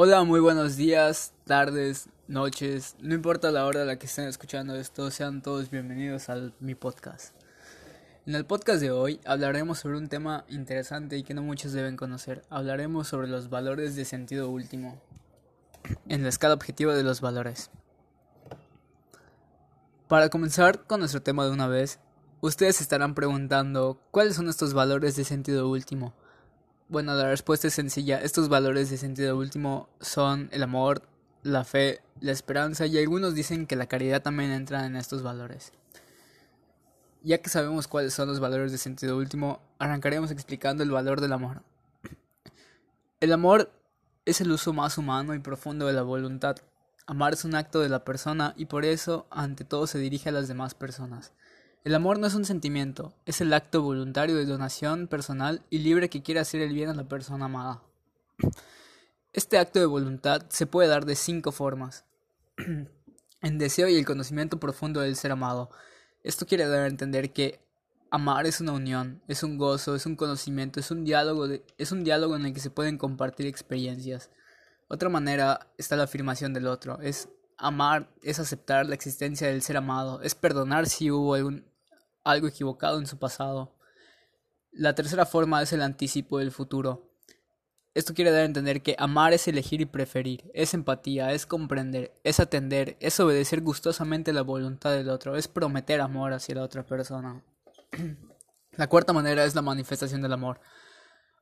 Hola, muy buenos días, tardes, noches, no importa la hora a la que estén escuchando esto, sean todos bienvenidos a mi podcast. En el podcast de hoy hablaremos sobre un tema interesante y que no muchos deben conocer. Hablaremos sobre los valores de sentido último en la escala objetiva de los valores. Para comenzar con nuestro tema de una vez, ustedes estarán preguntando cuáles son estos valores de sentido último. Bueno, la respuesta es sencilla. Estos valores de sentido último son el amor, la fe, la esperanza y algunos dicen que la caridad también entra en estos valores. Ya que sabemos cuáles son los valores de sentido último, arrancaremos explicando el valor del amor. El amor es el uso más humano y profundo de la voluntad. Amar es un acto de la persona y por eso ante todo se dirige a las demás personas. El amor no es un sentimiento, es el acto voluntario de donación personal y libre que quiere hacer el bien a la persona amada. Este acto de voluntad se puede dar de cinco formas. en deseo y el conocimiento profundo del ser amado. Esto quiere dar a entender que amar es una unión, es un gozo, es un conocimiento, es un diálogo, es un diálogo en el que se pueden compartir experiencias. Otra manera está la afirmación del otro, es amar, es aceptar la existencia del ser amado, es perdonar si hubo algún algo equivocado en su pasado. La tercera forma es el anticipo del futuro. Esto quiere dar a entender que amar es elegir y preferir, es empatía, es comprender, es atender, es obedecer gustosamente la voluntad del otro, es prometer amor hacia la otra persona. La cuarta manera es la manifestación del amor.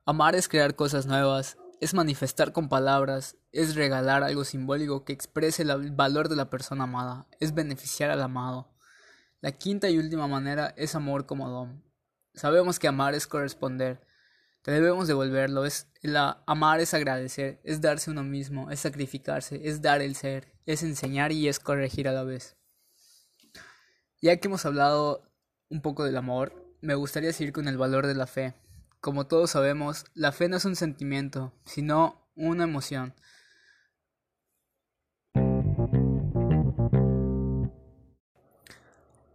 Amar es crear cosas nuevas, es manifestar con palabras, es regalar algo simbólico que exprese el valor de la persona amada, es beneficiar al amado. La quinta y última manera es amor como don. Sabemos que amar es corresponder. Te debemos devolverlo. Es la, amar es agradecer, es darse uno mismo, es sacrificarse, es dar el ser, es enseñar y es corregir a la vez. Ya que hemos hablado un poco del amor, me gustaría seguir con el valor de la fe. Como todos sabemos, la fe no es un sentimiento, sino una emoción.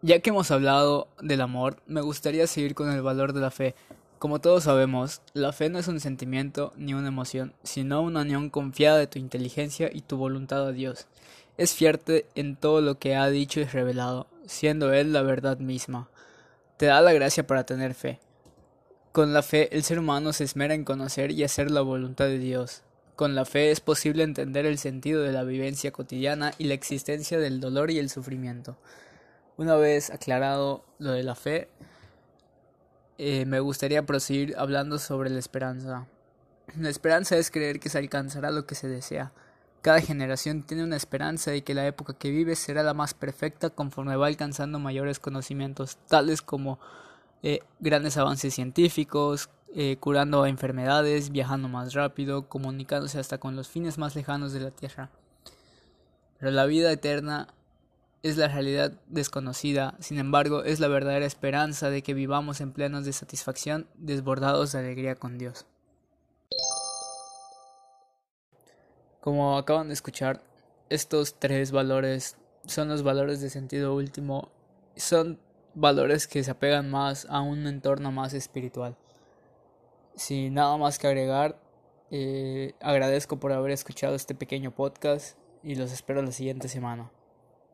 Ya que hemos hablado del amor, me gustaría seguir con el valor de la fe. Como todos sabemos, la fe no es un sentimiento ni una emoción, sino una unión confiada de tu inteligencia y tu voluntad a Dios. Es fierte en todo lo que ha dicho y revelado, siendo Él la verdad misma. Te da la gracia para tener fe. Con la fe el ser humano se esmera en conocer y hacer la voluntad de Dios. Con la fe es posible entender el sentido de la vivencia cotidiana y la existencia del dolor y el sufrimiento. Una vez aclarado lo de la fe, eh, me gustaría proseguir hablando sobre la esperanza. La esperanza es creer que se alcanzará lo que se desea. Cada generación tiene una esperanza de que la época que vive será la más perfecta conforme va alcanzando mayores conocimientos, tales como eh, grandes avances científicos, eh, curando enfermedades, viajando más rápido, comunicándose hasta con los fines más lejanos de la Tierra. Pero la vida eterna es la realidad desconocida, sin embargo es la verdadera esperanza de que vivamos en plenos de satisfacción, desbordados de alegría con Dios. Como acaban de escuchar, estos tres valores son los valores de sentido último, son valores que se apegan más a un entorno más espiritual. Sin nada más que agregar, eh, agradezco por haber escuchado este pequeño podcast y los espero la siguiente semana.